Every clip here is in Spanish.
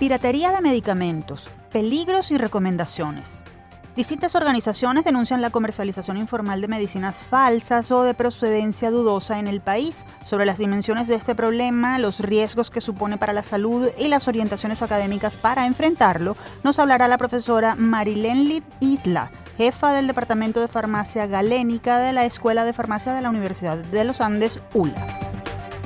Piratería de medicamentos, peligros y recomendaciones. Distintas organizaciones denuncian la comercialización informal de medicinas falsas o de procedencia dudosa en el país. Sobre las dimensiones de este problema, los riesgos que supone para la salud y las orientaciones académicas para enfrentarlo, nos hablará la profesora Marilén Lid Isla, jefa del Departamento de Farmacia Galénica de la Escuela de Farmacia de la Universidad de los Andes, ULA.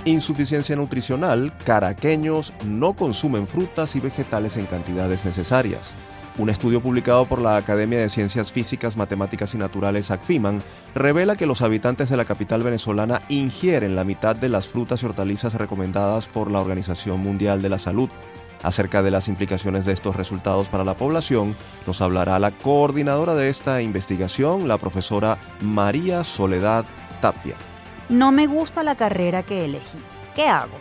Insuficiencia nutricional, caraqueños no consumen frutas y vegetales en cantidades necesarias. Un estudio publicado por la Academia de Ciencias Físicas, Matemáticas y Naturales ACFIMAN revela que los habitantes de la capital venezolana ingieren la mitad de las frutas y hortalizas recomendadas por la Organización Mundial de la Salud. Acerca de las implicaciones de estos resultados para la población, nos hablará la coordinadora de esta investigación, la profesora María Soledad Tapia. No me gusta la carrera que elegí. ¿Qué hago?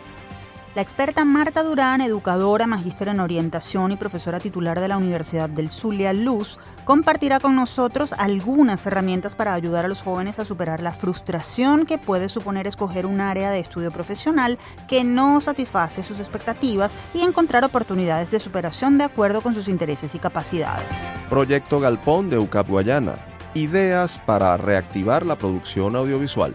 La experta Marta Durán, educadora, magíster en orientación y profesora titular de la Universidad del Zulia Luz, compartirá con nosotros algunas herramientas para ayudar a los jóvenes a superar la frustración que puede suponer escoger un área de estudio profesional que no satisface sus expectativas y encontrar oportunidades de superación de acuerdo con sus intereses y capacidades. Proyecto Galpón de UCAP Guayana. Ideas para reactivar la producción audiovisual.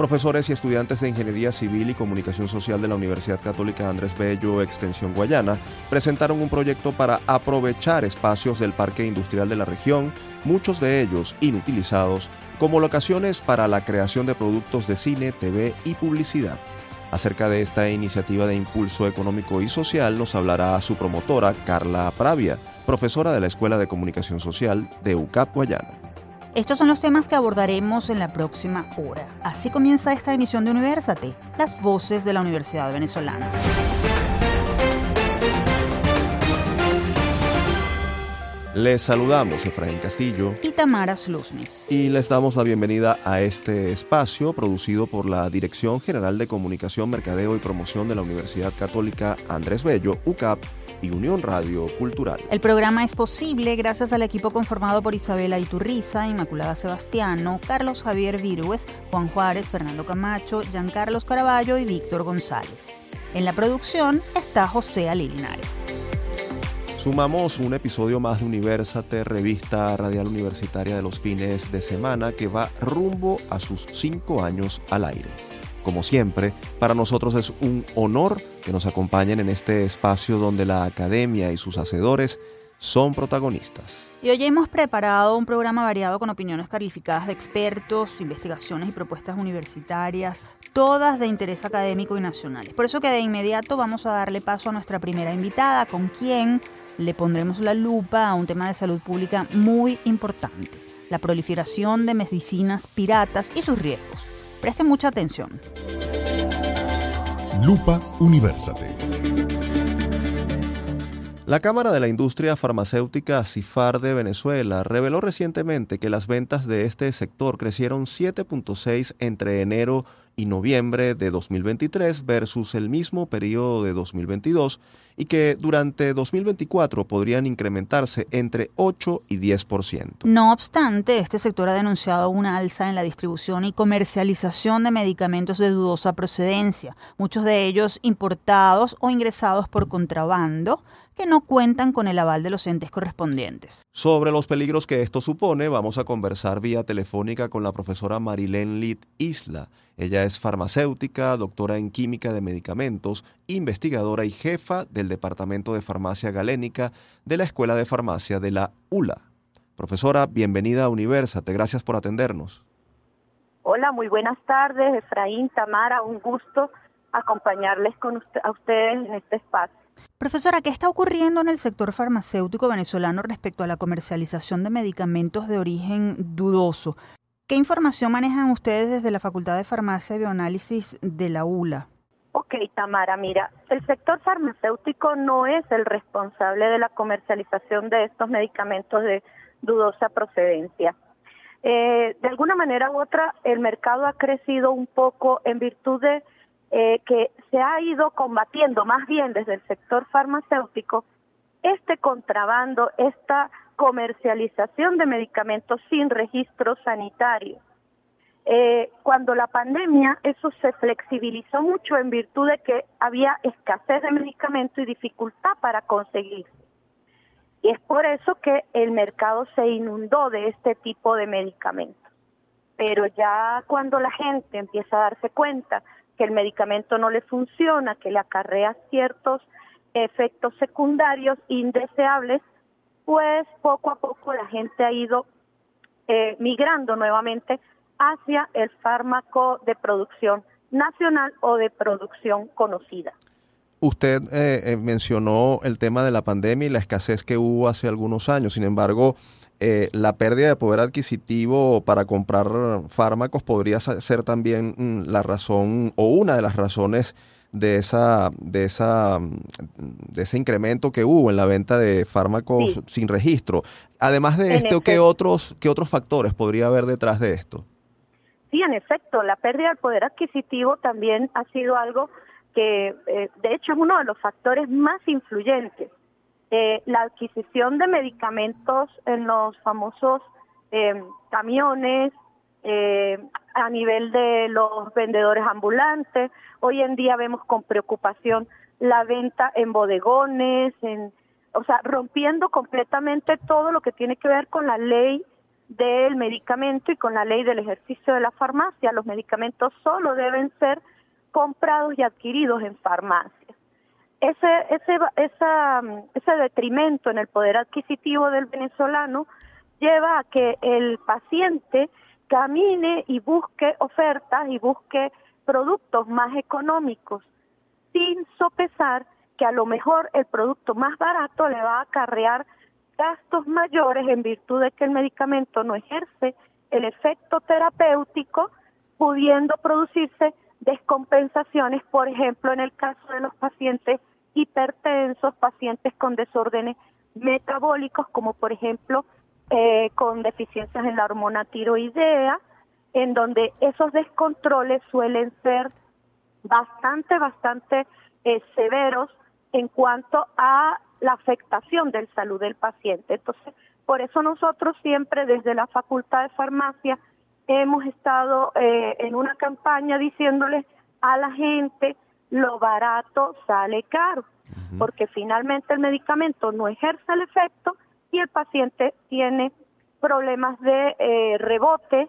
Profesores y estudiantes de Ingeniería Civil y Comunicación Social de la Universidad Católica Andrés Bello, Extensión Guayana, presentaron un proyecto para aprovechar espacios del Parque Industrial de la región, muchos de ellos inutilizados, como locaciones para la creación de productos de cine, TV y publicidad. Acerca de esta iniciativa de impulso económico y social nos hablará su promotora, Carla Pravia, profesora de la Escuela de Comunicación Social de UCAP Guayana. Estos son los temas que abordaremos en la próxima hora. Así comienza esta emisión de Universate, las voces de la Universidad Venezolana. Les saludamos Efraín Castillo y Tamara Sluznis. Y les damos la bienvenida a este espacio producido por la Dirección General de Comunicación, Mercadeo y Promoción de la Universidad Católica Andrés Bello, UCAP y Unión Radio Cultural. El programa es posible gracias al equipo conformado por Isabela Iturriza, Inmaculada Sebastiano, Carlos Javier Virúes, Juan Juárez, Fernando Camacho, Giancarlos Caraballo y Víctor González. En la producción está José Ali Linares. Sumamos un episodio más de Universate, revista radial universitaria de los fines de semana que va rumbo a sus cinco años al aire. Como siempre, para nosotros es un honor que nos acompañen en este espacio donde la academia y sus hacedores son protagonistas. Y hoy hemos preparado un programa variado con opiniones calificadas de expertos, investigaciones y propuestas universitarias, todas de interés académico y nacional. Por eso que de inmediato vamos a darle paso a nuestra primera invitada, con quien le pondremos la lupa a un tema de salud pública muy importante, la proliferación de medicinas piratas y sus riesgos. Preste mucha atención. Lupa Universate. La Cámara de la Industria Farmacéutica CIFAR de Venezuela reveló recientemente que las ventas de este sector crecieron 7.6 entre enero y noviembre de 2023 versus el mismo periodo de 2022 y que durante 2024 podrían incrementarse entre 8 y 10%. No obstante, este sector ha denunciado una alza en la distribución y comercialización de medicamentos de dudosa procedencia, muchos de ellos importados o ingresados por contrabando, que no cuentan con el aval de los entes correspondientes. Sobre los peligros que esto supone, vamos a conversar vía telefónica con la profesora Marilén Lid Isla. Ella es farmacéutica, doctora en química de medicamentos, investigadora y jefa del Departamento de Farmacia Galénica de la Escuela de Farmacia de la ULA. Profesora, bienvenida a Universate. Gracias por atendernos. Hola, muy buenas tardes, Efraín, Tamara, un gusto acompañarles con a ustedes en este espacio. Profesora, ¿qué está ocurriendo en el sector farmacéutico venezolano respecto a la comercialización de medicamentos de origen dudoso? ¿Qué información manejan ustedes desde la Facultad de Farmacia y Bioanálisis de la ULA? Ok, Tamara, mira, el sector farmacéutico no es el responsable de la comercialización de estos medicamentos de dudosa procedencia. Eh, de alguna manera u otra, el mercado ha crecido un poco en virtud de eh, que se ha ido combatiendo más bien desde el sector farmacéutico este contrabando, esta comercialización de medicamentos sin registro sanitario. Eh, cuando la pandemia, eso se flexibilizó mucho en virtud de que había escasez de medicamentos y dificultad para conseguir. Y es por eso que el mercado se inundó de este tipo de medicamentos. Pero ya cuando la gente empieza a darse cuenta que el medicamento no le funciona, que le acarrea ciertos efectos secundarios indeseables, pues poco a poco la gente ha ido eh, migrando nuevamente hacia el fármaco de producción nacional o de producción conocida. Usted eh, eh, mencionó el tema de la pandemia y la escasez que hubo hace algunos años. Sin embargo, eh, la pérdida de poder adquisitivo para comprar fármacos podría ser también mm, la razón o una de las razones de esa de esa de ese incremento que hubo en la venta de fármacos sin registro. Además de esto, ¿qué otros qué otros factores podría haber detrás de esto? Sí, en efecto, la pérdida del poder adquisitivo también ha sido algo que eh, de hecho es uno de los factores más influyentes. Eh, la adquisición de medicamentos en los famosos eh, camiones, a nivel de los vendedores ambulantes. Hoy en día vemos con preocupación la venta en bodegones, en, o sea, rompiendo completamente todo lo que tiene que ver con la ley del medicamento y con la ley del ejercicio de la farmacia. Los medicamentos solo deben ser comprados y adquiridos en farmacias. Ese, ese, esa, ese detrimento en el poder adquisitivo del venezolano lleva a que el paciente camine y busque ofertas y busque productos más económicos, sin sopesar que a lo mejor el producto más barato le va a acarrear gastos mayores en virtud de que el medicamento no ejerce el efecto terapéutico, pudiendo producirse descompensaciones, por ejemplo, en el caso de los pacientes hipertensos, pacientes con desórdenes metabólicos, como por ejemplo eh, con deficiencias en la hormona tiroidea, en donde esos descontroles suelen ser bastante, bastante eh, severos en cuanto a la afectación del salud del paciente. Entonces, por eso nosotros siempre desde la Facultad de Farmacia hemos estado eh, en una campaña diciéndole a la gente lo barato sale caro, porque finalmente el medicamento no ejerce el efecto y el paciente tiene problemas de eh, rebote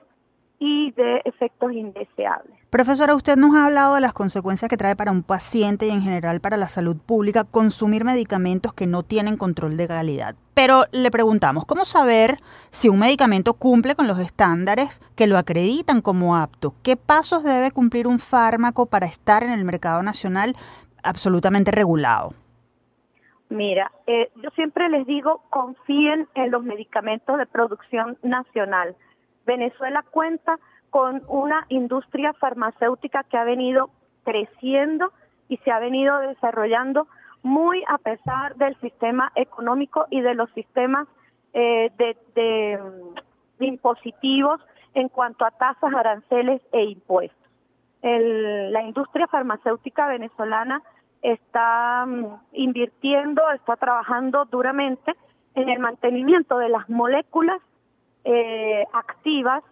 y de efectos indeseables. Profesora, usted nos ha hablado de las consecuencias que trae para un paciente y en general para la salud pública consumir medicamentos que no tienen control de calidad. Pero le preguntamos, ¿cómo saber si un medicamento cumple con los estándares que lo acreditan como apto? ¿Qué pasos debe cumplir un fármaco para estar en el mercado nacional absolutamente regulado? Mira, eh, yo siempre les digo, confíen en los medicamentos de producción nacional Venezuela cuenta con una industria farmacéutica que ha venido creciendo y se ha venido desarrollando muy a pesar del sistema económico y de los sistemas eh, de, impositivos en cuanto a tasas, aranceles e impuestos. la industria farmacéutica venezolana está mm, invirtiendo, está trabajando duramente en el mantenimiento de las moléculas eh, activas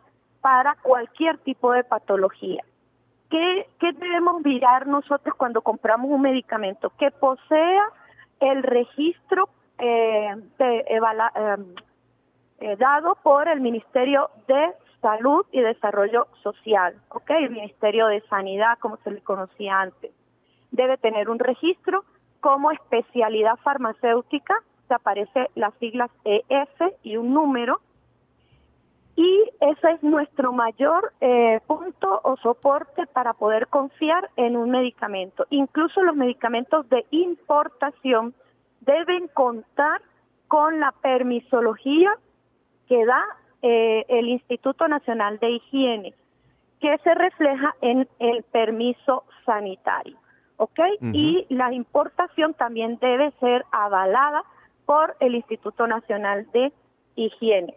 para cualquier tipo de patología. ¿Qué, debemos mirar nosotros cuando compramos un medicamento? Que posea el registro eh, eh, eh, dado por el Ministerio de Salud y Desarrollo Social, ¿ok? El Ministerio de Sanidad, como se le conocía antes. Debe tener un registro como especialidad farmacéutica, se aparece las siglas EF y un número, y ese es nuestro mayor eh, punto o soporte para poder confiar en un medicamento. Incluso los medicamentos de importación deben contar con la permisología que da eh, el Instituto Nacional de Higiene, que se refleja en el permiso sanitario. ¿Ok? Y la importación también debe ser avalada por el Instituto Nacional de Higiene.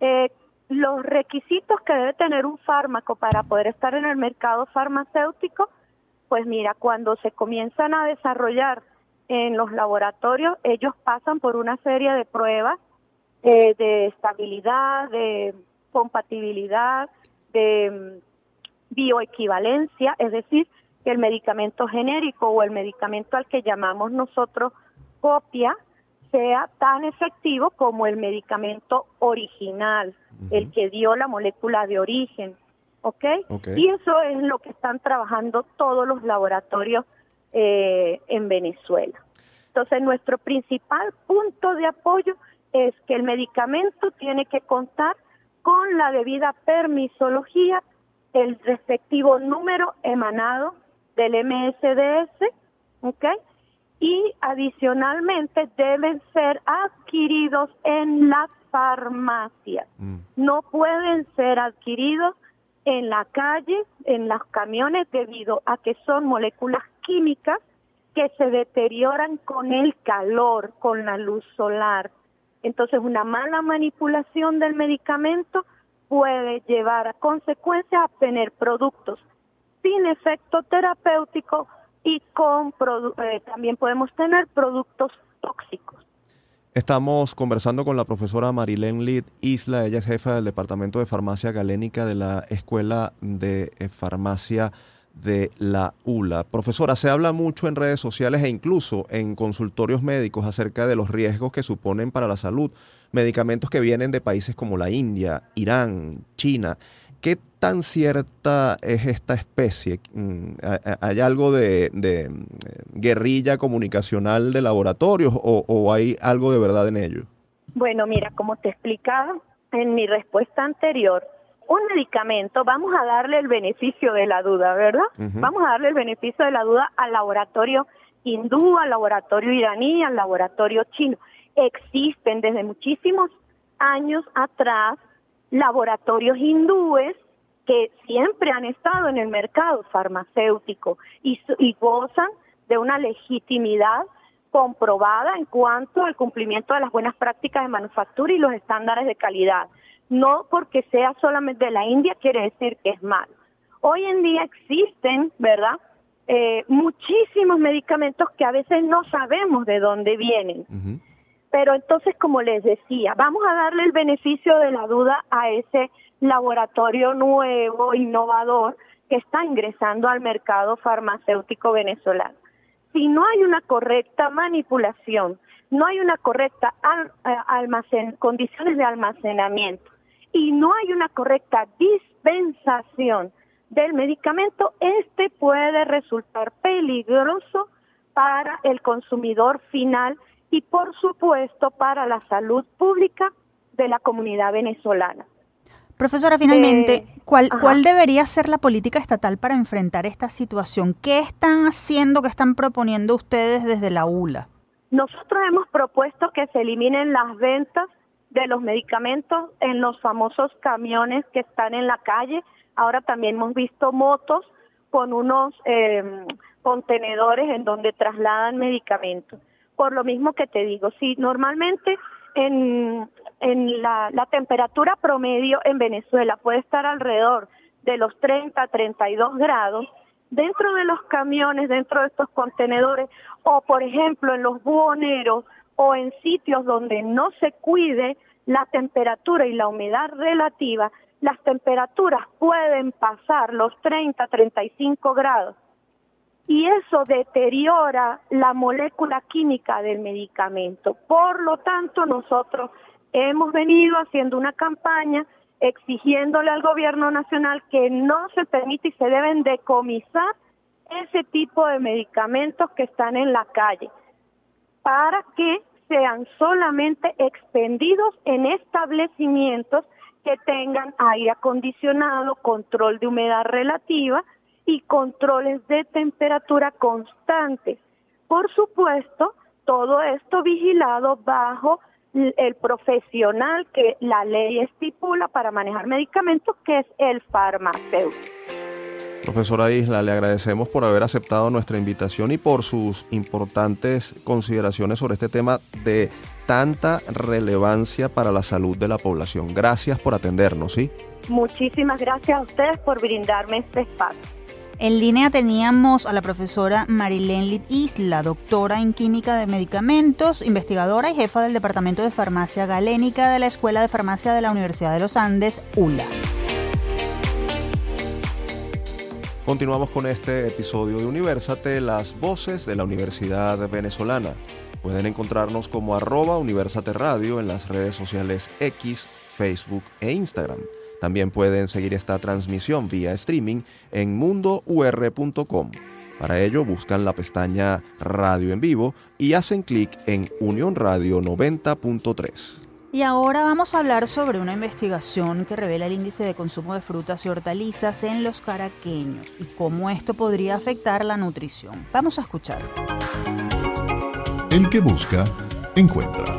Eh, los requisitos que debe tener un fármaco para poder estar en el mercado farmacéutico, pues mira, cuando se comienzan a desarrollar en los laboratorios, ellos pasan por una serie de pruebas eh, de estabilidad, de compatibilidad, de mm, bioequivalencia, es decir, que el medicamento genérico o el medicamento al que llamamos nosotros copia sea tan efectivo como el medicamento original, el que dio la molécula de origen. ¿ok? Y eso es lo que están trabajando todos los laboratorios eh, en Venezuela. Entonces, nuestro principal punto de apoyo es que el medicamento tiene que contar con la debida permisología, el respectivo número emanado del MSDS, ¿ok? Y adicionalmente deben ser adquiridos en las farmacias. Mm. No pueden ser adquiridos en la calle, en los camiones, debido a que son moléculas químicas que se deterioran con el calor, con la luz solar. Entonces, una mala manipulación del medicamento puede llevar a consecuencias a tener productos sin efecto terapéutico y con eh, también podemos tener productos tóxicos. Estamos conversando con la profesora Marilén Lid Isla, ella es jefa del Departamento de Farmacia Galénica de la Escuela de eh, Farmacia de la ULA. Profesora, se habla mucho en redes sociales e incluso en consultorios médicos acerca de los riesgos que suponen para la salud medicamentos que vienen de países como la India, Irán, China. ¿Qué tan cierta es esta especie? Mm, ¿Hay algo de, mm, guerrilla comunicacional de laboratorios o, hay algo de verdad en ello? Bueno, mira, como te explicaba en mi respuesta anterior, un medicamento, vamos a darle el beneficio de la duda, ¿verdad? Vamos a darle el beneficio de la duda al laboratorio hindú, al laboratorio iraní, al laboratorio chino. Existen desde muchísimos años atrás laboratorios hindúes que siempre han estado en el mercado farmacéutico y, gozan de una legitimidad comprobada en cuanto al cumplimiento de las buenas prácticas de manufactura y los estándares de calidad. No porque sea solamente de la India quiere decir que es malo. Hoy en día existen, ¿verdad? Eh, muchísimos medicamentos que a veces no sabemos de dónde vienen. Pero entonces, como les decía, vamos a darle el beneficio de la duda a ese laboratorio nuevo, innovador, que está ingresando al mercado farmacéutico venezolano. Si no hay una correcta manipulación, no hay una correcta eh, almacen, condiciones de almacenamiento y no hay una correcta dispensación del medicamento, este puede resultar peligroso para el consumidor final y por supuesto para la salud pública de la comunidad venezolana. Profesora, finalmente, eh, ¿cuál, ¿cuál debería ser la política estatal para enfrentar esta situación? ¿Qué están haciendo, qué están proponiendo ustedes desde la ULA? Nosotros hemos propuesto que se eliminen las ventas de los medicamentos en los famosos camiones que están en la calle. Ahora también hemos visto motos con unos eh, contenedores en donde trasladan medicamentos por lo mismo que te digo, si normalmente en, en la, la temperatura promedio en Venezuela puede estar alrededor de los 30, 32 grados, dentro de los camiones, dentro de estos contenedores, o por ejemplo en los buhoneros o en sitios donde no se cuide la temperatura y la humedad relativa, las temperaturas pueden pasar los 30, 35 grados y eso deteriora la molécula química del medicamento. Por lo tanto, nosotros hemos venido haciendo una campaña exigiéndole al gobierno nacional que no se permite y se deben decomisar ese tipo de medicamentos que están en la calle para que sean solamente expendidos en establecimientos que tengan aire acondicionado, control de humedad relativa y controles de temperatura constantes. Por supuesto, todo esto vigilado bajo el profesional que la ley estipula para manejar medicamentos, que es el farmacéutico. Profesora Isla, le agradecemos por haber aceptado nuestra invitación y por sus importantes consideraciones sobre este tema de tanta relevancia para la salud de la población. Gracias por atendernos, ¿sí? Muchísimas gracias a ustedes por brindarme este espacio. En línea teníamos a la profesora Marilén Lid Isla, doctora en química de medicamentos, investigadora y jefa del Departamento de Farmacia Galénica de la Escuela de Farmacia de la Universidad de los Andes, ULA. Continuamos con este episodio de Universate, las voces de la Universidad Venezolana. Pueden encontrarnos como arroba Universate Radio en las redes sociales X, Facebook e Instagram. También pueden seguir esta transmisión vía streaming en mundour.com. Para ello buscan la pestaña Radio en vivo y hacen clic en Unión Radio 90.3. Y ahora vamos a hablar sobre una investigación que revela el índice de consumo de frutas y hortalizas en los caraqueños y cómo esto podría afectar la nutrición. Vamos a escuchar. El que busca, encuentra.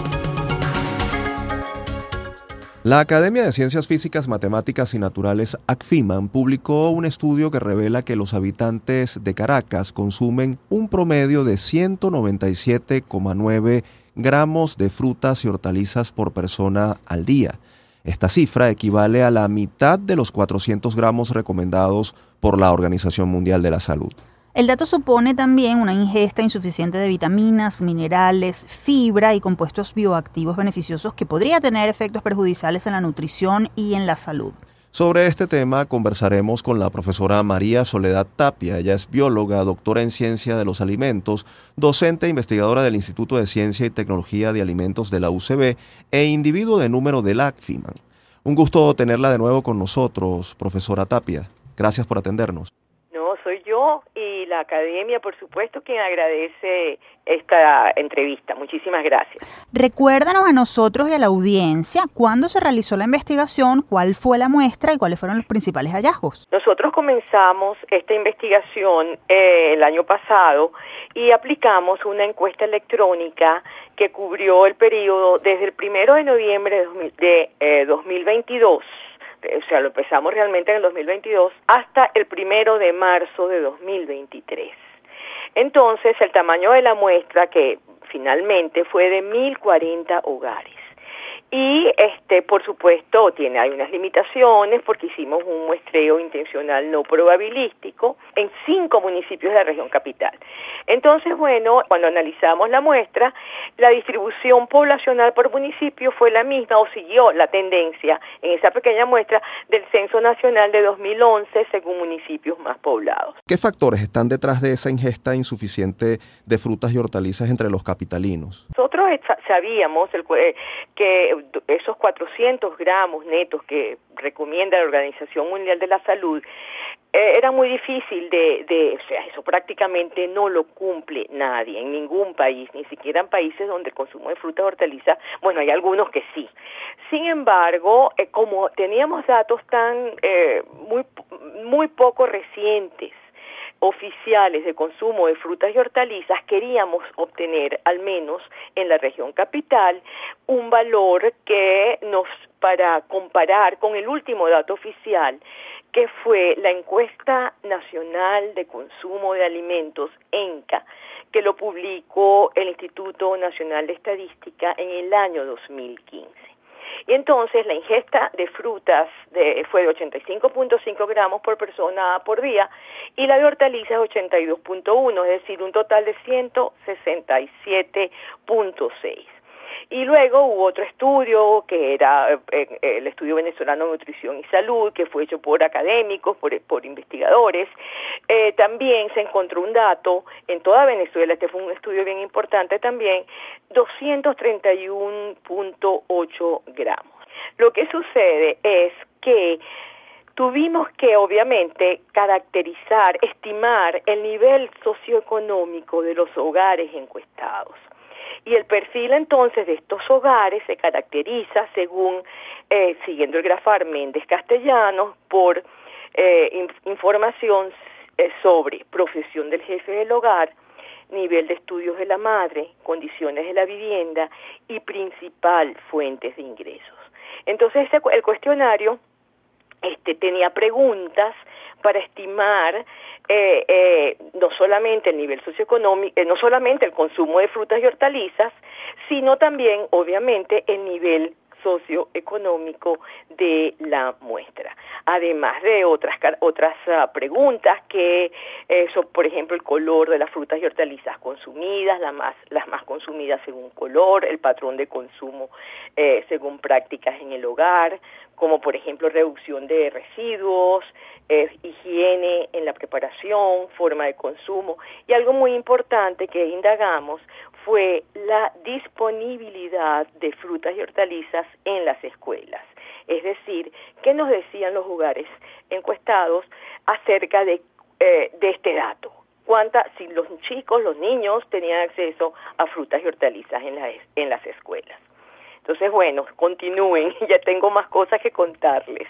La Academia de Ciencias Físicas, Matemáticas y Naturales, ACFIMAN, publicó un estudio que revela que los habitantes de Caracas consumen un promedio de 197,9 gramos de frutas y hortalizas por persona al día. Esta cifra equivale a la mitad de los 400 gramos recomendados por la Organización Mundial de la Salud. El dato supone también una ingesta insuficiente de vitaminas, minerales, fibra y compuestos bioactivos beneficiosos que podría tener efectos perjudiciales en la nutrición y en la salud. Sobre este tema conversaremos con la profesora María Soledad Tapia. Ella es bióloga, doctora en ciencia de los alimentos, docente e investigadora del Instituto de Ciencia y Tecnología de Alimentos de la UCB e individuo de número del ACFIMAN. Un gusto tenerla de nuevo con nosotros, profesora Tapia. Gracias por atendernos y la academia, por supuesto, quien agradece esta entrevista. Muchísimas gracias. Recuérdanos a nosotros y a la audiencia cuándo se realizó la investigación, cuál fue la muestra y cuáles fueron los principales hallazgos. Nosotros comenzamos esta investigación eh, el año pasado y aplicamos una encuesta electrónica que cubrió el periodo desde el primero de noviembre de, de 2022 o sea, lo empezamos realmente en el 2022, hasta el primero de marzo de 2023. Entonces, el tamaño de la muestra, que finalmente fue de 1.040 hogares. Y este, por supuesto, tiene hay unas limitaciones porque hicimos un muestreo intencional no probabilístico en cinco municipios de la región capital. Entonces, bueno, cuando analizamos la muestra, la distribución poblacional por municipio fue la misma o siguió la tendencia en esa pequeña muestra del Censo Nacional de 2011 según municipios más poblados. ¿Qué factores están detrás de esa ingesta insuficiente de frutas y hortalizas entre los capitalinos? Nosotros sabíamos que esos 400 gramos netos que recomienda la Organización Mundial de la Salud, eh, era muy difícil de, de, o sea, eso prácticamente no lo cumple nadie en ningún país, ni siquiera en países donde el consumo de frutas y hortalizas, bueno, hay algunos que sí. Sin embargo, eh, como teníamos datos tan eh, muy, muy poco recientes, oficiales de consumo de frutas y hortalizas, queríamos obtener, al menos en la región capital, un valor que nos, para comparar con el último dato oficial, que fue la encuesta nacional de consumo de alimentos, ENCA, que lo publicó el Instituto Nacional de Estadística en el año 2015. Y entonces la ingesta de frutas fue de 85.5 gramos por persona por día y la de hortalizas 82.1, es decir, un total de 167.6. Y luego hubo otro estudio que era eh, eh, el estudio venezolano de nutrición y salud, que fue hecho por académicos, por, por investigadores. Eh, también se encontró un dato en toda Venezuela, este fue un estudio bien importante también, 231.8 gramos. Lo que sucede es que tuvimos que obviamente caracterizar, estimar el nivel socioeconómico de los hogares encuestados. Y el perfil entonces de estos hogares se caracteriza según, eh, siguiendo el grafar Méndez Castellanos, por eh, información eh, sobre profesión del jefe del hogar, nivel de estudios de la madre, condiciones de la vivienda y principal fuentes de ingresos. Entonces el cuestionario este, tenía preguntas para estimar no solamente el nivel socioeconómico, eh, no solamente el consumo de frutas y hortalizas, sino también, obviamente, el nivel socioeconómico de la muestra. Además de otras otras ah, preguntas que eso, por ejemplo, el color de las frutas y hortalizas consumidas, las más, las más consumidas según color, el patrón de consumo eh, según prácticas en el hogar, como por ejemplo reducción de residuos, eh, higiene en la preparación, forma de consumo. Y algo muy importante que indagamos fue la disponibilidad de frutas y hortalizas en las escuelas. Es decir, ¿qué nos decían los hogares encuestados acerca de, eh, de este dato? ¿Cuánta, si los chicos, los niños tenían acceso a frutas y hortalizas en, en las escuelas? Entonces, bueno, continúen, ya tengo más cosas que contarles.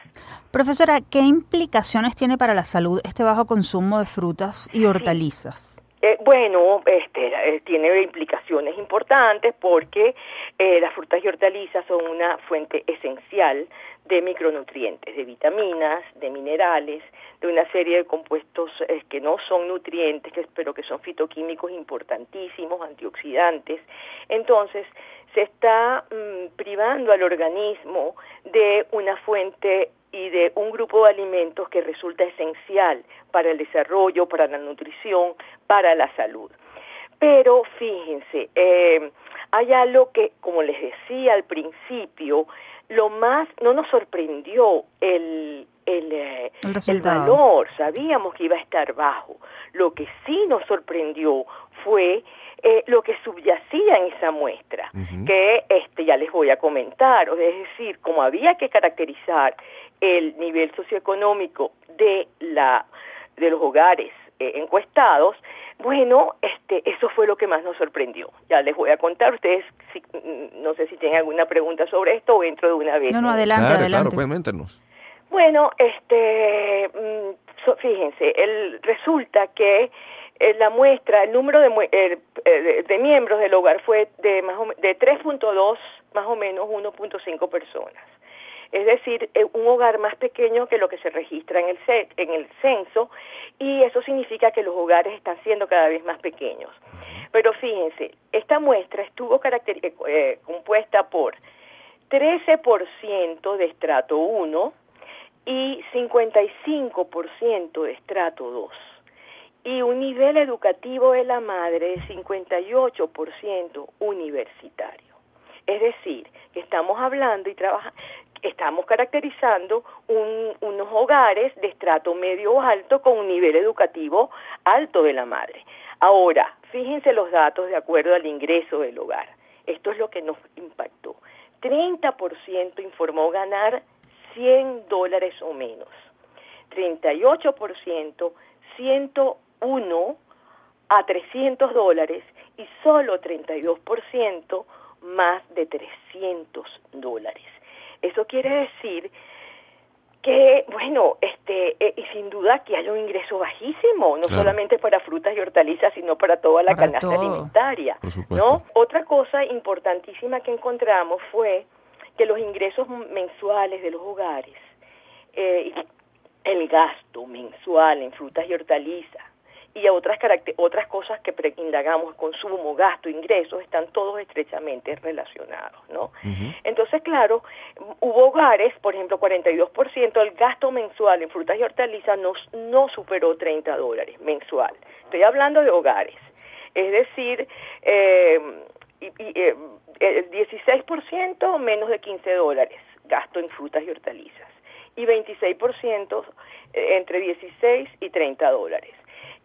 Profesora, ¿qué implicaciones tiene para la salud este bajo consumo de frutas y hortalizas? Eh, bueno, este, eh, tiene implicaciones importantes porque eh, las frutas y hortalizas son una fuente esencial de micronutrientes, de vitaminas, de minerales, de una serie de compuestos que no son nutrientes, pero que son fitoquímicos importantísimos, antioxidantes. Entonces, se está mm, privando al organismo de una fuente y de un grupo de alimentos que resulta esencial para el desarrollo, para la nutrición, para la salud. Pero fíjense, eh, hay algo que, como les decía al principio, lo más, no nos sorprendió el, el, eh, el, valor, sabíamos que iba a estar bajo. Lo que sí nos sorprendió fue eh, lo que subyacía en esa muestra, que este ya les voy a comentar, es decir, como había que caracterizar el nivel socioeconómico de la de los hogares eh, encuestados, bueno, este, eso fue lo que más nos sorprendió. Ya les voy a contar, ustedes mm, no sé si tienen alguna pregunta sobre esto o entro de una vez. No, no, adelante, claro, adelante. Claro, pueden meternos. Bueno, este, mm, fíjense, el, resulta que eh, la muestra, el número eh, de, de, miembros del hogar fue de, más de 3.2, más o menos 1.5 personas es decir, eh, un hogar más pequeño que lo que se registra en el, en el censo, y eso significa que los hogares están siendo cada vez más pequeños. Pero fíjense, esta muestra estuvo eh, eh, compuesta por 13% de estrato 1 y 55% de estrato 2 y un nivel educativo de la madre de 58% universitario. Es decir, que estamos hablando y trabajando, estamos caracterizando unos hogares de estrato medio alto con un nivel educativo alto de la madre. Ahora, fíjense los datos de acuerdo al ingreso del hogar. Esto es lo que nos impactó. 30% informó ganar 100 dólares o menos. 38% 101 a 300 dólares y solo 32% más de 300 dólares. Eso quiere decir que, bueno, este, eh, y sin duda que hay un ingreso bajísimo, no solamente para frutas y hortalizas, sino para toda la canasta alimentaria, ¿no? Otra cosa importantísima que encontramos fue que los ingresos mensuales de los hogares, eh, el gasto mensual en frutas y hortalizas, y a otras, otras cosas que indagamos, consumo, gasto, ingresos, están todos estrechamente relacionados, ¿no? Entonces, claro, hubo hogares, por ejemplo, 42%, el gasto mensual en frutas y hortalizas no, no superó 30 dólares mensual. Estoy hablando de hogares. Es decir, eh, y, eh, el 16% menos de 15 dólares gasto en frutas y hortalizas y 26% eh, entre 16 y 30 dólares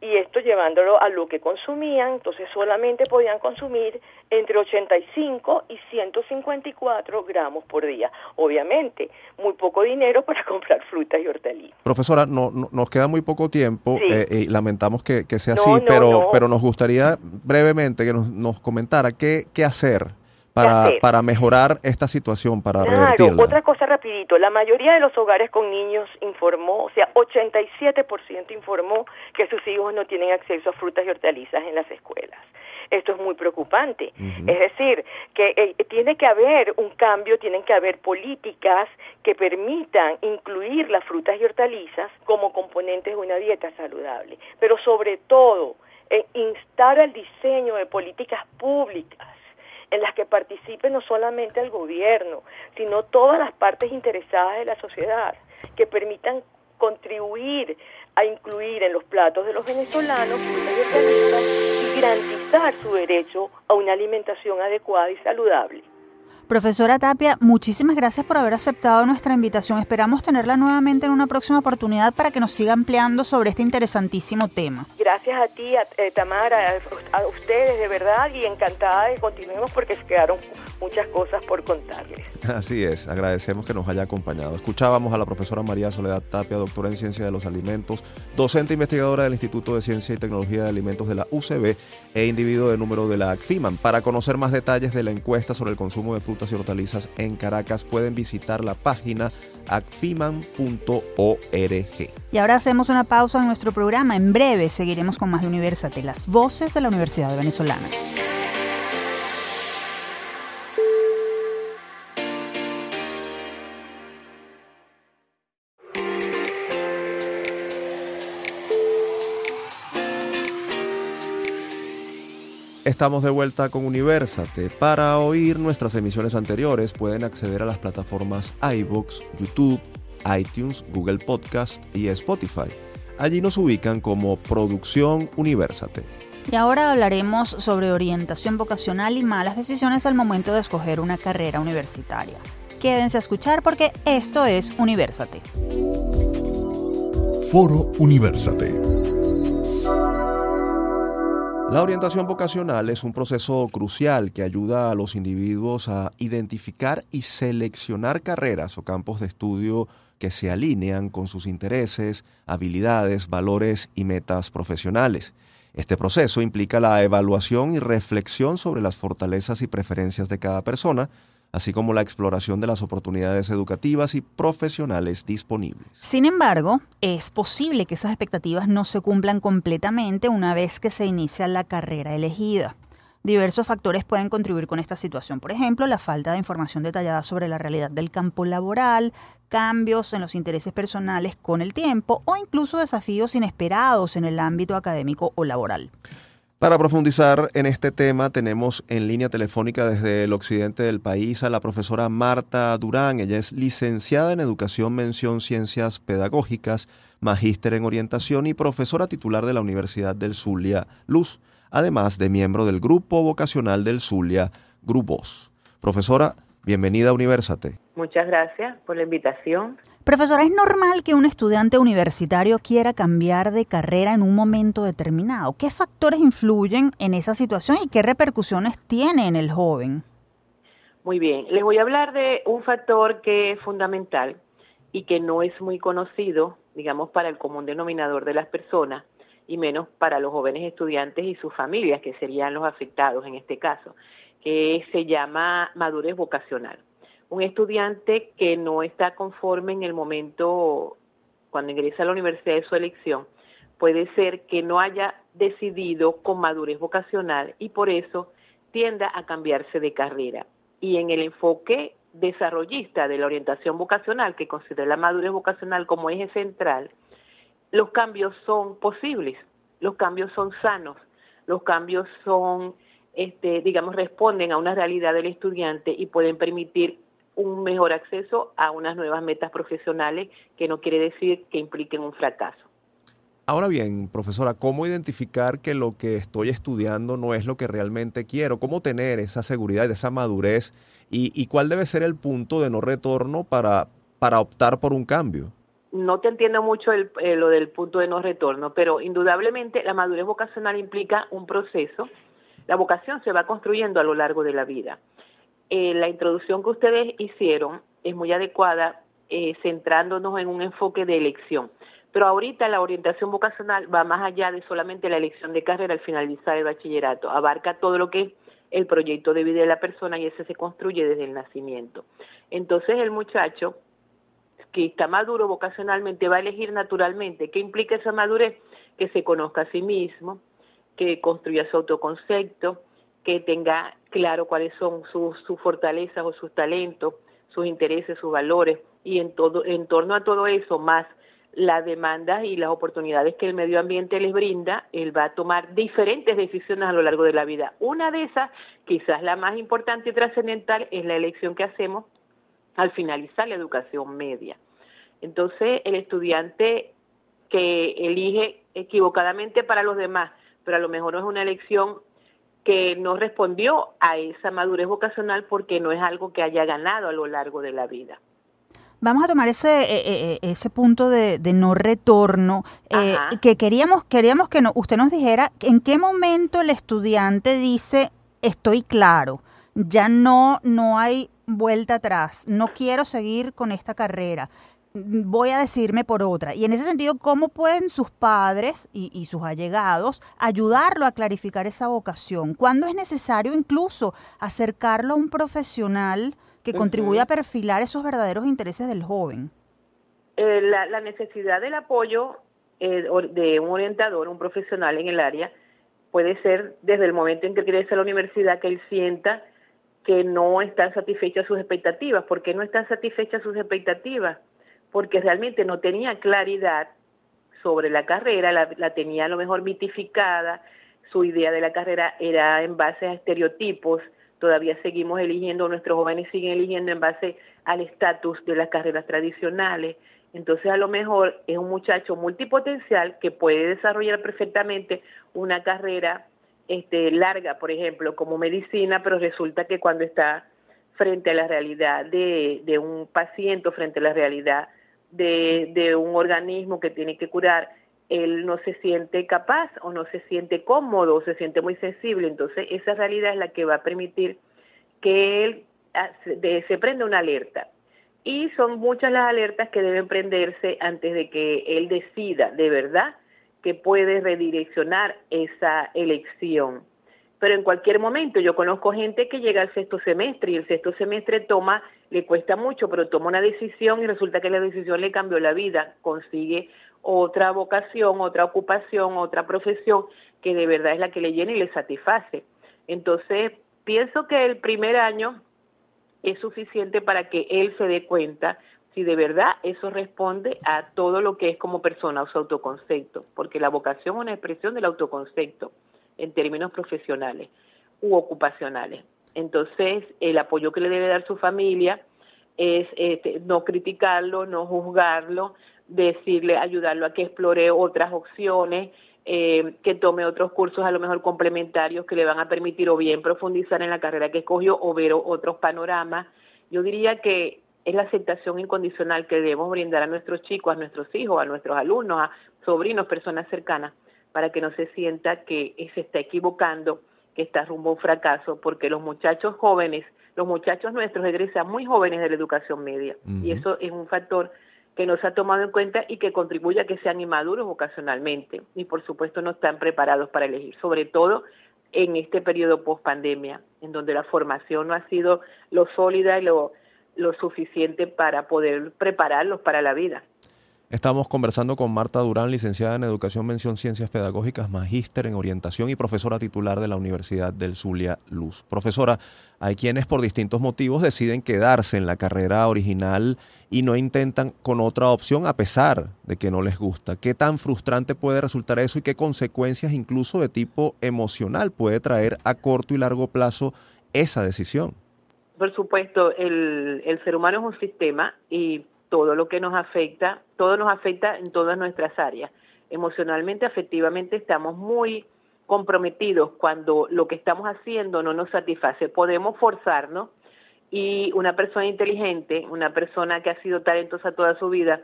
y esto llevándolo a lo que consumían, entonces solamente podían consumir entre 85 y 154 gramos por día. Obviamente, muy poco dinero para comprar frutas y hortalizas. Profesora, no, nos queda muy poco tiempo eh, y lamentamos que, sea así, pero, pero nos gustaría brevemente que nos, nos comentara qué, qué hacer para, para mejorar esta situación, para claro, otra cosa rapidito, la mayoría de los hogares con niños informó, o sea, 87% informó que sus hijos no tienen acceso a frutas y hortalizas en las escuelas. Esto es muy preocupante. Es decir, que eh, tiene que haber un cambio, tienen que haber políticas que permitan incluir las frutas y hortalizas como componentes de una dieta saludable, pero sobre todo eh, instar al diseño de políticas públicas en las que participe no solamente el gobierno, sino todas las partes interesadas de la sociedad, que permitan contribuir a incluir en los platos de los venezolanos y garantizar su derecho a una alimentación adecuada y saludable. Profesora Tapia, muchísimas gracias por haber aceptado nuestra invitación. Esperamos tenerla nuevamente en una próxima oportunidad para que nos siga ampliando sobre este interesantísimo tema. Gracias a ti, a, eh, Tamara, a, ustedes de verdad y encantada de continuemos porque se quedaron muchas cosas por contarles. Así es, agradecemos que nos haya acompañado. Escuchábamos a la profesora María Soledad Tapia, doctora en Ciencia de los Alimentos, docente investigadora del Instituto de Ciencia y Tecnología de Alimentos de la UCB e individuo de número de la ACFIMAN. Para conocer más detalles de la encuesta sobre el consumo de y hortalizas en Caracas, pueden visitar la página acfiman.org. Y ahora hacemos una pausa en nuestro programa. En breve seguiremos con más de Universate, las voces de la Universidad Venezolana. Estamos de vuelta con Universate. Para oír nuestras emisiones anteriores pueden acceder a las plataformas iBox, YouTube, iTunes, Google Podcast y Spotify. Allí nos ubican como Producción Universate. Y ahora hablaremos sobre orientación vocacional y malas decisiones al momento de escoger una carrera universitaria. Quédense a escuchar porque esto es Universate. Foro Universate. La orientación vocacional es un proceso crucial que ayuda a los individuos a identificar y seleccionar carreras o campos de estudio que se alinean con sus intereses, habilidades, valores y metas profesionales. Este proceso implica la evaluación y reflexión sobre las fortalezas y preferencias de cada persona, así como la exploración de las oportunidades educativas y profesionales disponibles. Sin embargo, es posible que esas expectativas no se cumplan completamente una vez que se inicia la carrera elegida. Diversos factores pueden contribuir con esta situación, por ejemplo, la falta de información detallada sobre la realidad del campo laboral, cambios en los intereses personales con el tiempo o incluso desafíos inesperados en el ámbito académico o laboral. Para profundizar en este tema tenemos en línea telefónica desde el occidente del país a la profesora Marta Durán. Ella es licenciada en Educación Mención Ciencias Pedagógicas, magíster en Orientación y profesora titular de la Universidad del Zulia Luz, además de miembro del Grupo Vocacional del Zulia, Grupos. Profesora, bienvenida a Universate. Muchas gracias por la invitación. Profesora, ¿es normal que un estudiante universitario quiera cambiar de carrera en un momento determinado? ¿Qué factores influyen en esa situación y qué repercusiones tiene en el joven? Muy bien, les voy a hablar de un factor que es fundamental y que no es muy conocido, digamos, para el común denominador de las personas y menos para los jóvenes estudiantes y sus familias, que serían los afectados en este caso, que se llama madurez vocacional un estudiante que no está conforme en el momento cuando ingresa a la universidad de su elección, puede ser que no haya decidido con madurez vocacional y por eso tienda a cambiarse de carrera. Y en el enfoque desarrollista de la orientación vocacional, que considera la madurez vocacional como eje central, los cambios son posibles, los cambios son sanos, los cambios son, este, digamos, responden a una realidad del estudiante y pueden permitir un mejor acceso a unas nuevas metas profesionales que no quiere decir que impliquen un fracaso. Ahora bien, profesora, ¿cómo identificar que lo que estoy estudiando no es lo que realmente quiero? ¿Cómo tener esa seguridad, esa madurez? ¿Y, cuál debe ser el punto de no retorno para, para optar por un cambio? No te entiendo mucho el, eh, lo del punto de no retorno, pero indudablemente la madurez vocacional implica un proceso. La vocación se va construyendo a lo largo de la vida. Eh, la introducción que ustedes hicieron es muy adecuada, eh, centrándonos en un enfoque de elección. Pero ahorita la orientación vocacional va más allá de solamente la elección de carrera al finalizar el bachillerato, abarca todo lo que es el proyecto de vida de la persona y ese se construye desde el nacimiento. Entonces el muchacho que está maduro vocacionalmente va a elegir naturalmente. ¿Qué implica esa madurez? Que se conozca a sí mismo, que construya su autoconcepto, que tenga claro cuáles son sus, fortalezas o sus talentos, sus intereses, sus valores, y en, todo, en torno a todo eso, más las demandas y las oportunidades que el medio ambiente les brinda, él va a tomar diferentes decisiones a lo largo de la vida. Una de esas, quizás la más importante y trascendental, es la elección que hacemos al finalizar la educación media. Entonces, el estudiante que elige equivocadamente para los demás, pero a lo mejor no es una elección que no respondió a esa madurez vocacional porque no es algo que haya ganado a lo largo de la vida. Vamos a tomar ese, eh, eh, ese punto de, no retorno eh, que queríamos, queríamos que usted nos dijera en qué momento el estudiante dice estoy claro, ya no, no hay vuelta atrás, no quiero seguir con esta carrera voy a decirme por otra. Y en ese sentido, ¿cómo pueden sus padres y, sus allegados ayudarlo a clarificar esa vocación? ¿Cuándo es necesario incluso acercarlo a un profesional que contribuya a perfilar esos verdaderos intereses del joven? Eh, la, necesidad del apoyo eh, de un orientador, un profesional en el área, puede ser desde el momento en que ingresa a la universidad que él sienta que no están satisfechas sus expectativas. ¿Por qué no están satisfechas sus expectativas? Porque realmente no tenía claridad sobre la carrera, la, tenía a lo mejor mitificada, su idea de la carrera era en base a estereotipos, todavía seguimos eligiendo, nuestros jóvenes siguen eligiendo en base al estatus de las carreras tradicionales. Entonces a lo mejor es un muchacho multipotencial que puede desarrollar perfectamente una carrera este, larga, por ejemplo, como medicina, pero resulta que cuando está frente a la realidad de un paciente, frente a la realidad de, un organismo que tiene que curar, él no se siente capaz o no se siente cómodo o se siente muy sensible. Entonces esa realidad es la que va a permitir que él ah, se prenda una alerta. Y son muchas las alertas que deben prenderse antes de que él decida de verdad que puede redireccionar esa elección pero en cualquier momento. Yo conozco gente que llega al sexto semestre y el sexto semestre toma, le cuesta mucho, pero toma una decisión y resulta que la decisión le cambió la vida, consigue otra vocación, otra ocupación, otra profesión que de verdad es la que le llena y le satisface. Entonces, pienso que el primer año es suficiente para que él se dé cuenta si de verdad eso responde a todo lo que es como persona o su autoconcepto, porque la vocación es una expresión del autoconcepto en términos profesionales u ocupacionales. Entonces, el apoyo que le debe dar su familia es este, no criticarlo, no juzgarlo, decirle, ayudarlo a que explore otras opciones, eh, que tome otros cursos a lo mejor complementarios que le van a permitir o bien profundizar en la carrera que escogió o ver otros panoramas. Yo diría que es la aceptación incondicional que debemos brindar a nuestros chicos, a nuestros hijos, a nuestros alumnos, a sobrinos, personas cercanas, para que no se sienta que se está equivocando, que está rumbo a un fracaso, porque los muchachos jóvenes, los muchachos nuestros egresan muy jóvenes de la educación media, y eso es un factor que no se ha tomado en cuenta y que contribuye a que sean inmaduros vocacionalmente. Y por supuesto no están preparados para elegir, sobre todo en este periodo post pandemia, en donde la formación no ha sido lo sólida y lo, lo suficiente para poder prepararlos para la vida. Estamos conversando con Marta Durán, licenciada en Educación, Mención, Ciencias Pedagógicas, magíster en Orientación y profesora titular de la Universidad del Zulia Luz. Profesora, hay quienes por distintos motivos deciden quedarse en la carrera original y no intentan con otra opción a pesar de que no les gusta. ¿Qué tan frustrante puede resultar eso y qué consecuencias incluso de tipo emocional puede traer a corto y largo plazo esa decisión? Por supuesto, el, ser humano es un sistema y todo lo que nos afecta, todo nos afecta en todas nuestras áreas. Emocionalmente, afectivamente, estamos muy comprometidos cuando lo que estamos haciendo no nos satisface. Podemos forzarnos y una persona inteligente, una persona que ha sido talentosa toda su vida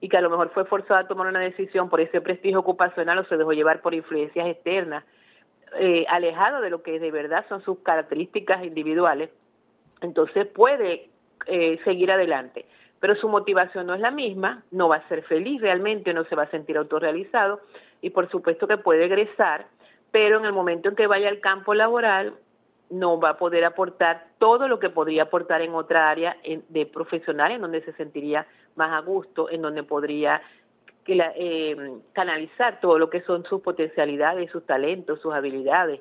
y que a lo mejor fue forzada a tomar una decisión por ese prestigio ocupacional o se dejó llevar por influencias externas, eh, alejado de lo que de verdad son sus características individuales, entonces puede eh, seguir adelante pero su motivación no es la misma, no va a ser feliz realmente, no se va a sentir autorrealizado y por supuesto que puede egresar, pero en el momento en que vaya al campo laboral no va a poder aportar todo lo que podría aportar en otra área de profesional en donde se sentiría más a gusto, en donde podría eh, canalizar todo lo que son sus potencialidades, sus talentos, sus habilidades,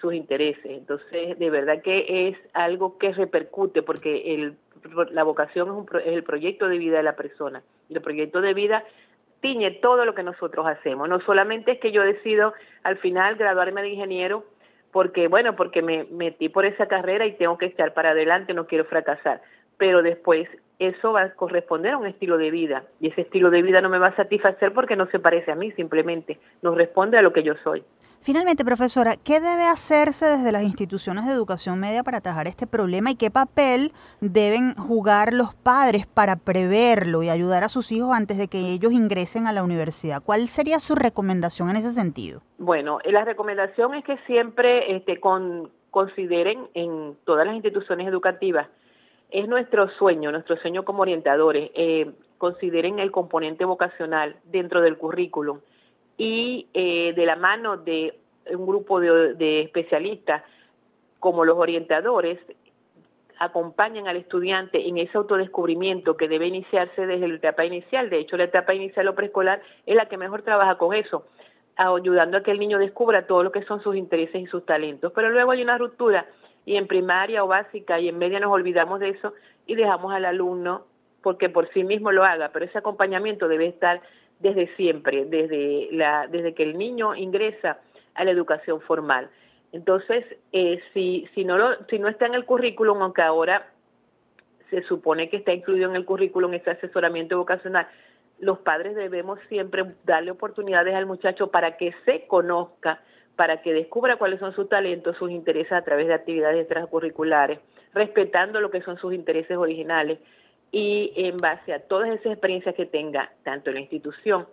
sus intereses. Entonces, de verdad que es algo que repercute porque el la vocación es, el proyecto de vida de la persona. El proyecto de vida tiñe todo lo que nosotros hacemos. No solamente es que yo decido al final graduarme de ingeniero porque, bueno, porque me metí por esa carrera y tengo que estar para adelante, no quiero fracasar. Pero después eso va a corresponder a un estilo de vida. Y ese estilo de vida no me va a satisfacer porque no se parece a mí, simplemente no responde a lo que yo soy. Finalmente, profesora, ¿qué debe hacerse desde las instituciones de educación media para atajar este problema y qué papel deben jugar los padres para preverlo y ayudar a sus hijos antes de que ellos ingresen a la universidad? ¿Cuál sería su recomendación en ese sentido? Bueno, la recomendación es que siempre este, con, consideren en todas las instituciones educativas, es nuestro sueño, nuestro sueño como orientadores, eh, consideren el componente vocacional dentro del currículum y eh, de la mano de un grupo de, especialistas como los orientadores acompañan al estudiante en ese autodescubrimiento que debe iniciarse desde la etapa inicial. De hecho, la etapa inicial o preescolar es la que mejor trabaja con eso, ayudando a que el niño descubra todo lo que son sus intereses y sus talentos. Pero luego hay una ruptura y en primaria o básica y en media nos olvidamos de eso y dejamos al alumno porque por sí mismo lo haga, pero ese acompañamiento debe estar desde siempre, desde, la, desde que el niño ingresa a la educación formal. Entonces, eh, si, si, no lo, si no está en el currículum, aunque ahora se supone que está incluido en el currículum ese asesoramiento vocacional, los padres debemos siempre darle oportunidades al muchacho para que se conozca, para que descubra cuáles son sus talentos, sus intereses a través de actividades extracurriculares, respetando lo que son sus intereses originales y en base a todas esas experiencias que tenga, tanto en la institución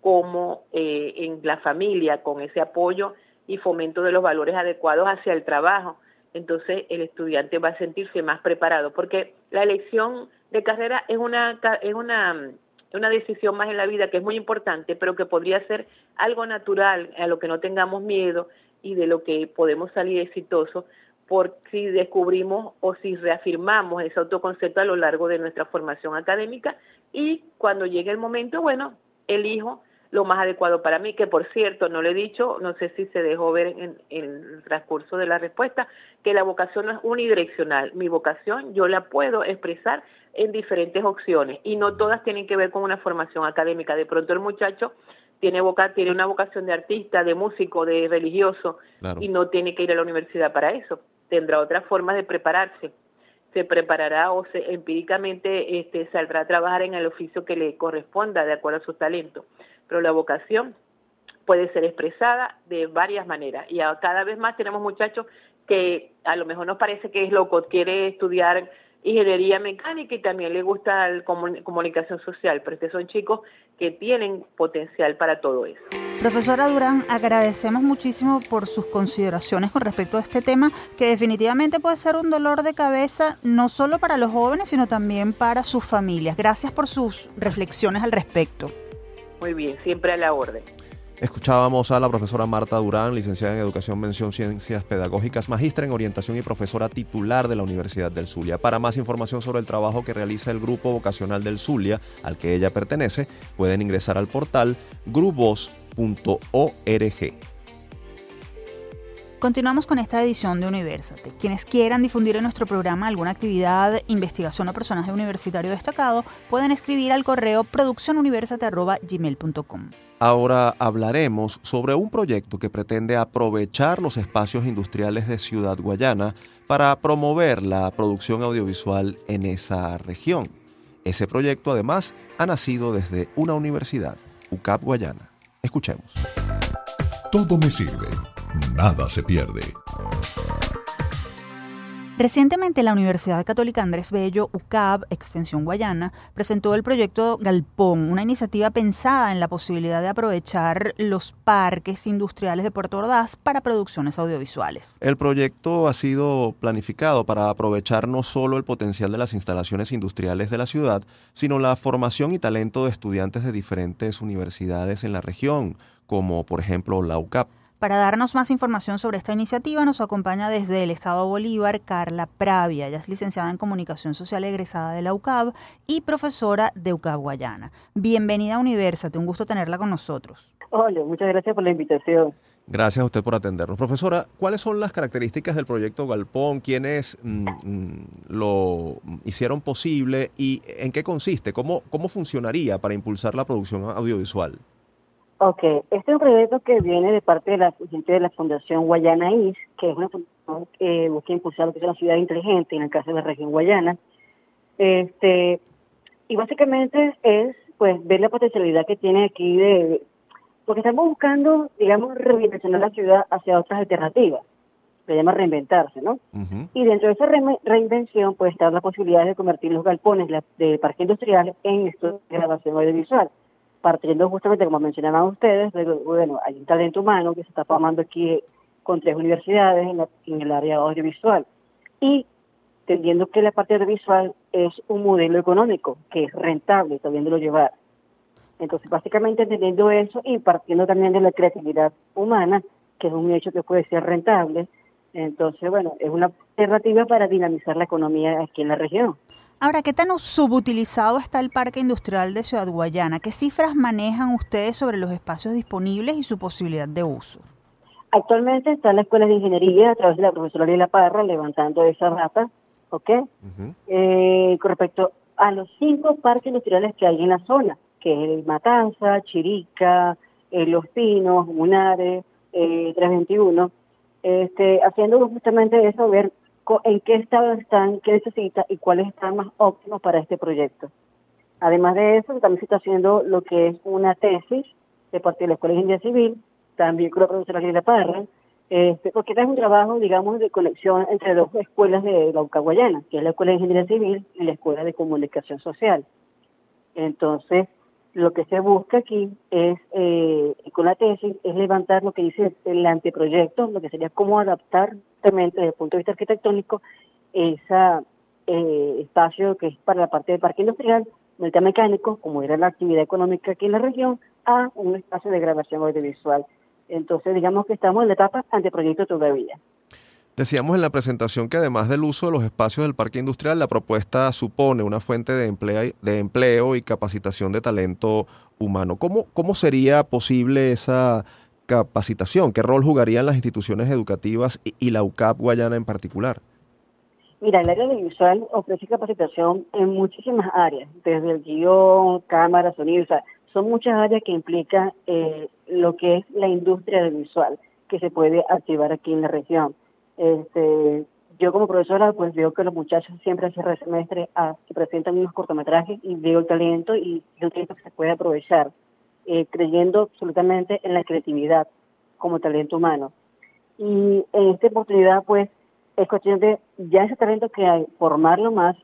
como eh, en la familia, con ese apoyo y fomento de los valores adecuados hacia el trabajo, entonces el estudiante va a sentirse más preparado, porque la elección de carrera es una, es una, una decisión más en la vida que es muy importante, pero que podría ser algo natural, a lo que no tengamos miedo y de lo que podemos salir exitosos por si descubrimos o si reafirmamos ese autoconcepto a lo largo de nuestra formación académica y cuando llegue el momento, bueno, elijo lo más adecuado para mí, que por cierto, no le he dicho, no sé si se dejó ver en, el transcurso de la respuesta, que la vocación no es unidireccional. Mi vocación yo la puedo expresar en diferentes opciones y no todas tienen que ver con una formación académica. De pronto el muchacho tiene, tiene una vocación de artista, de músico, de religioso y no tiene que ir a la universidad para eso tendrá otras formas de prepararse. Se preparará o se, empíricamente este, saldrá a trabajar en el oficio que le corresponda de acuerdo a su talento. Pero la vocación puede ser expresada de varias maneras y cada vez más tenemos muchachos que a lo mejor nos parece que es loco, quiere estudiar ingeniería mecánica y también le gusta la comunicación social, pero que son chicos que tienen potencial para todo eso. Profesora Durán, agradecemos muchísimo por sus consideraciones con respecto a este tema, que definitivamente puede ser un dolor de cabeza no solo para los jóvenes, sino también para sus familias. Gracias por sus reflexiones al respecto. Muy bien, siempre a la orden. Escuchábamos a la profesora Marta Durán, licenciada en Educación, Mención, Ciencias Pedagógicas, magistra en Orientación y profesora titular de la Universidad del Zulia. Para más información sobre el trabajo que realiza el Grupo Vocacional del Zulia, al que ella pertenece, pueden ingresar al portal grupos.org. Continuamos con esta edición de Universate. Quienes quieran difundir en nuestro programa alguna actividad, investigación o personaje universitario destacado, pueden escribir al correo produccionuniversate.gmail.com. Ahora hablaremos sobre un proyecto que pretende aprovechar los espacios industriales de Ciudad Guayana para promover la producción audiovisual en esa región. Ese proyecto además ha nacido desde una universidad, UCAP Guayana. Escuchemos. Todo me sirve, nada se pierde. Recientemente la Universidad Católica Andrés Bello, UCAB, Extensión Guayana, presentó el proyecto Galpón, una iniciativa pensada en la posibilidad de aprovechar los parques industriales de Puerto Ordaz para producciones audiovisuales. El proyecto ha sido planificado para aprovechar no solo el potencial de las instalaciones industriales de la ciudad, sino la formación y talento de estudiantes de diferentes universidades en la región, como por ejemplo la UCAP. Para darnos más información sobre esta iniciativa nos acompaña desde el Estado Bolívar Carla Pravia. Ella es licenciada en Comunicación Social egresada de la UCAB y profesora de UCAB Guayana. Bienvenida a Universate, un gusto tenerla con nosotros. Hola, muchas gracias por la invitación. Gracias a usted por atendernos. Profesora, ¿cuáles son las características del proyecto Galpón? ¿Quiénes mm, mm, lo hicieron posible y en qué consiste? ¿Cómo, ¿Cómo funcionaría para impulsar la producción audiovisual? Ok, este es un proyecto que viene de parte de la gente de la Fundación Guayana IS, que es una fundación que busca impulsar lo que es la ciudad inteligente, en el caso de la región Guayana. Este, y básicamente es pues ver la potencialidad que tiene aquí de, porque estamos buscando, digamos, redimensionar la ciudad hacia otras alternativas, se llama reinventarse, ¿no? Y dentro de esa reinvención puede estar la posibilidad de convertir los galpones de parque industrial en estudios de grabación audiovisual, partiendo justamente, como mencionaban ustedes, bueno, hay un talento humano que se está formando aquí con tres universidades en, en el área audiovisual. Y entendiendo que la parte audiovisual es un modelo económico que es rentable, lo llevar. Entonces, básicamente entendiendo eso y partiendo también de la creatividad humana, que es un hecho que puede ser rentable, entonces, bueno, es una alternativa para dinamizar la economía aquí en la región. Ahora, ¿qué tan subutilizado está el Parque Industrial de Ciudad Guayana? ¿Qué cifras manejan ustedes sobre los espacios disponibles y su posibilidad de uso? Actualmente está la Escuela de Ingeniería a través de la profesora Lila Parra levantando esa data ¿ok? Eh, con respecto a los cinco parques industriales que hay en la zona, que es Matanza, Chirica, eh, Los Pinos, Munare, eh, 321, este, haciendo justamente eso, ver en qué estado están, qué necesita y cuáles están más óptimos para este proyecto. Además de eso, también se está haciendo lo que es una tesis de parte de la Escuela de Ingeniería Civil, también con la profesora Lila Parra, este, porque es un trabajo, digamos, de conexión entre dos escuelas de la Guayana, que es la Escuela de Ingeniería Civil y la Escuela de Comunicación Social. Entonces, lo que se busca aquí es, eh, con la tesis, es levantar lo que dice el anteproyecto, lo que sería cómo adaptar desde el punto de vista arquitectónico ese eh, espacio que es para la parte del parque industrial, mecánico, como era la actividad económica aquí en la región, a un espacio de grabación audiovisual entonces, digamos que estamos en la etapa anteproyecto todavía. Decíamos en la presentación que además del uso de los espacios del parque industrial, la propuesta supone una fuente de empleo, de empleo y capacitación de talento humano. ¿Cómo, ¿Cómo sería posible esa capacitación? ¿Qué rol jugarían las instituciones educativas y, la UCAP Guayana en particular? Mira, el área de visual ofrece capacitación en muchísimas áreas, desde el guion, cámara, sonido, o sea, son muchas áreas que implican eh, lo que es la industria del visual que se puede activar aquí en la región. Este, yo como profesora pues veo que los muchachos siempre cierre semestre ah, se presentan unos cortometrajes y veo el talento y el talento que se puede aprovechar, eh, creyendo absolutamente en la creatividad como talento humano. Y en esta oportunidad pues es cuestión de ya ese talento que hay, formarlo más,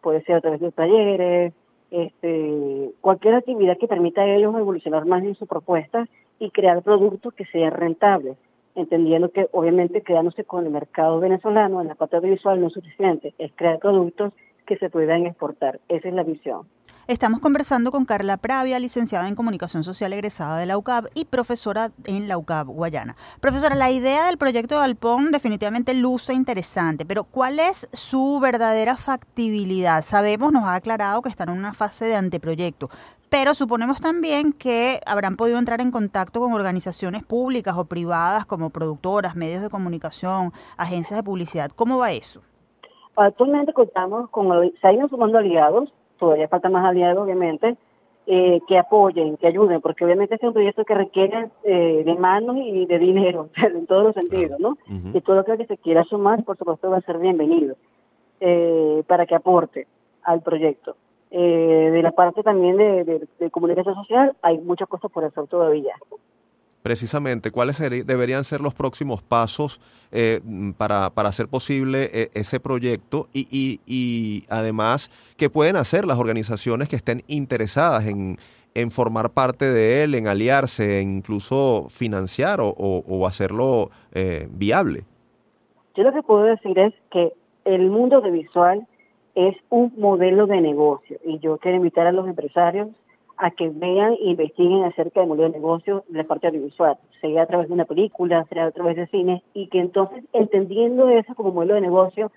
puede ser a través de talleres, este, cualquier actividad que permita a ellos evolucionar más en su propuesta y crear productos que sean rentables, entendiendo que obviamente quedándose con el mercado venezolano en la parte visual no es suficiente, es crear productos que se puedan exportar. Esa es la visión. Estamos conversando con Carla Pravia, licenciada en Comunicación Social egresada de la UCAB y profesora en la UCAB Guayana. Profesora, la idea del proyecto de Alpón definitivamente luce interesante, pero ¿cuál es su verdadera factibilidad? Sabemos, nos ha aclarado que están en una fase de anteproyecto, pero suponemos también que habrán podido entrar en contacto con organizaciones públicas o privadas como productoras, medios de comunicación, agencias de publicidad. ¿Cómo va eso? Actualmente contamos con, se han sumando aliados, todavía falta más aliados obviamente, eh, que apoyen, que ayuden, porque obviamente es un proyecto que requiere eh, de manos y de dinero, en todos los sentidos, ¿no? Y todo lo que se quiera sumar, por supuesto, va a ser bienvenido eh, para que aporte al proyecto. de la parte también de, de comunicación social, hay muchas cosas por hacer todavía precisamente cuáles deberían ser los próximos pasos eh, para, para, hacer posible eh, ese proyecto y, y, además qué pueden hacer las organizaciones que estén interesadas en, formar parte de él, en aliarse, en incluso financiar o, hacerlo eh, viable. Yo lo que puedo decir es que el mundo de visual es un modelo de negocio y yo quiero invitar a los empresarios a que vean e investiguen acerca del modelo de negocio de la parte audiovisual, sea a través de una película, sea a través de cine, y que entonces, entendiendo eso como modelo de negocio,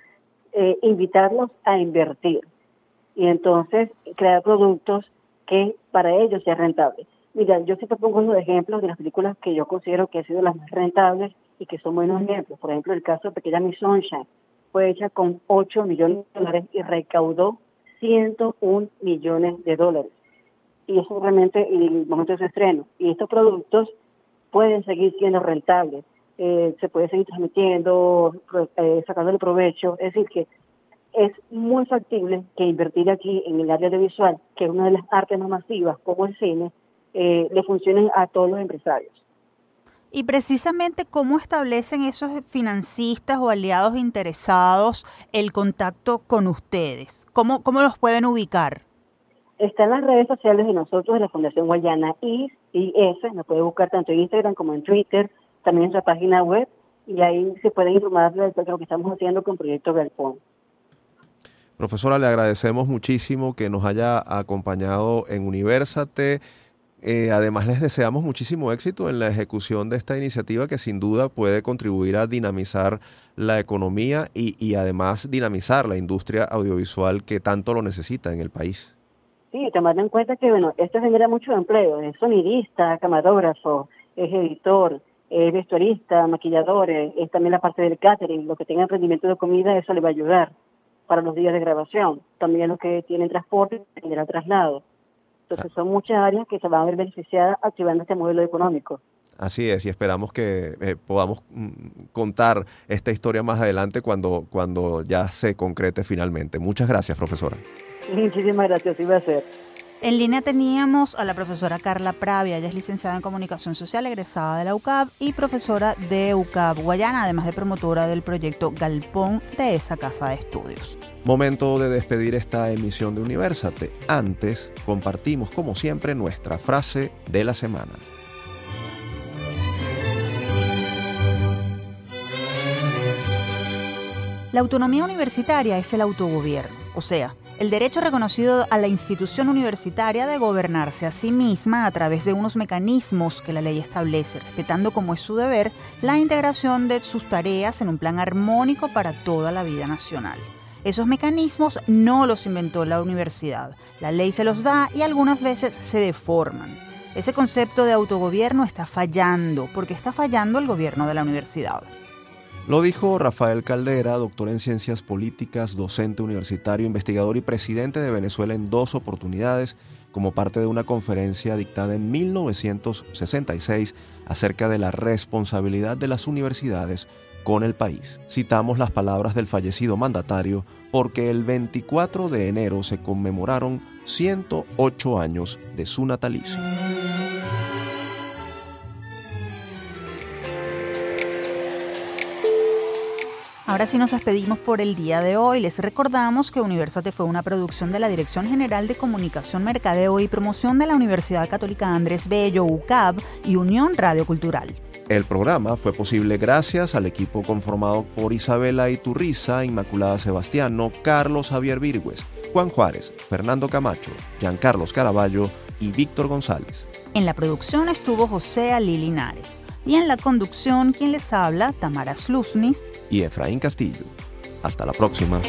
eh, invitarlos a invertir y entonces crear productos que para ellos sea rentable. Mira, yo siempre pongo unos ejemplos de las películas que yo considero que han sido las más rentables y que son buenos ejemplos. Por ejemplo, el caso de Pequeña Miss Sunshine fue hecha con 8 millones de dólares y recaudó 101 millones de dólares y eso realmente en el momento de su estreno. Y estos productos pueden seguir siendo rentables, eh, se puede seguir transmitiendo, eh, sacándole provecho. Es decir, que es muy factible que invertir aquí en el área audiovisual, que es una de las artes más masivas como el cine, eh, le funcione a todos los empresarios. Y precisamente cómo establecen esos financistas o aliados interesados el contacto con ustedes, cómo, cómo los pueden ubicar. Está en las redes sociales de nosotros, de la Fundación Guayana IS, IS, nos puede buscar tanto en Instagram como en Twitter, también en nuestra página web, y ahí se puede informar de lo que estamos haciendo con Proyecto Galpón. Profesora, le agradecemos muchísimo que nos haya acompañado en Universate. Eh, además, les deseamos muchísimo éxito en la ejecución de esta iniciativa que sin duda puede contribuir a dinamizar la economía y, y además dinamizar la industria audiovisual que tanto lo necesita en el país. Sí, tomando en cuenta que, bueno, esto genera mucho empleo, es sonidista, camarógrafo, es editor, es vestuarista, maquillador, es también la parte del catering, lo que tenga emprendimiento de comida, eso le va a ayudar para los días de grabación. También los que tienen transporte, el traslado. Entonces son muchas áreas que se van a ver beneficiadas activando este modelo económico. Así es, y esperamos que eh, podamos mm, contar esta historia más adelante cuando, cuando ya se concrete finalmente. Muchas gracias, profesora. Muchísimas gracias, iba a ser. En línea teníamos a la profesora Carla Pravia, ella es licenciada en Comunicación Social, egresada de la UCAB y profesora de UCAB Guayana, además de promotora del proyecto Galpón de esa casa de estudios. Momento de despedir esta emisión de Universate. Antes, compartimos como siempre nuestra frase de la semana. La autonomía universitaria es el autogobierno, o sea, el derecho reconocido a la institución universitaria de gobernarse a sí misma a través de unos mecanismos que la ley establece, respetando como es su deber la integración de sus tareas en un plan armónico para toda la vida nacional. Esos mecanismos no los inventó la universidad, la ley se los da y algunas veces se deforman. Ese concepto de autogobierno está fallando, porque está fallando el gobierno de la universidad. Lo dijo Rafael Caldera, doctor en ciencias políticas, docente universitario, investigador y presidente de Venezuela en dos oportunidades, como parte de una conferencia dictada en 1966 acerca de la responsabilidad de las universidades con el país. Citamos las palabras del fallecido mandatario porque el 24 de enero se conmemoraron 108 años de su natalicio. Ahora sí nos despedimos por el día de hoy. Les recordamos que Universate fue una producción de la Dirección General de Comunicación, Mercadeo y Promoción de la Universidad Católica Andrés Bello, UCAB y Unión Radio Cultural. El programa fue posible gracias al equipo conformado por Isabela Iturriza, Inmaculada Sebastiano, Carlos Javier Virgües, Juan Juárez, Fernando Camacho, Giancarlos Caraballo y Víctor González. En la producción estuvo José Ali Linares y en la conducción quien les habla, Tamara Slusnis y Efraín Castillo. Hasta la próxima.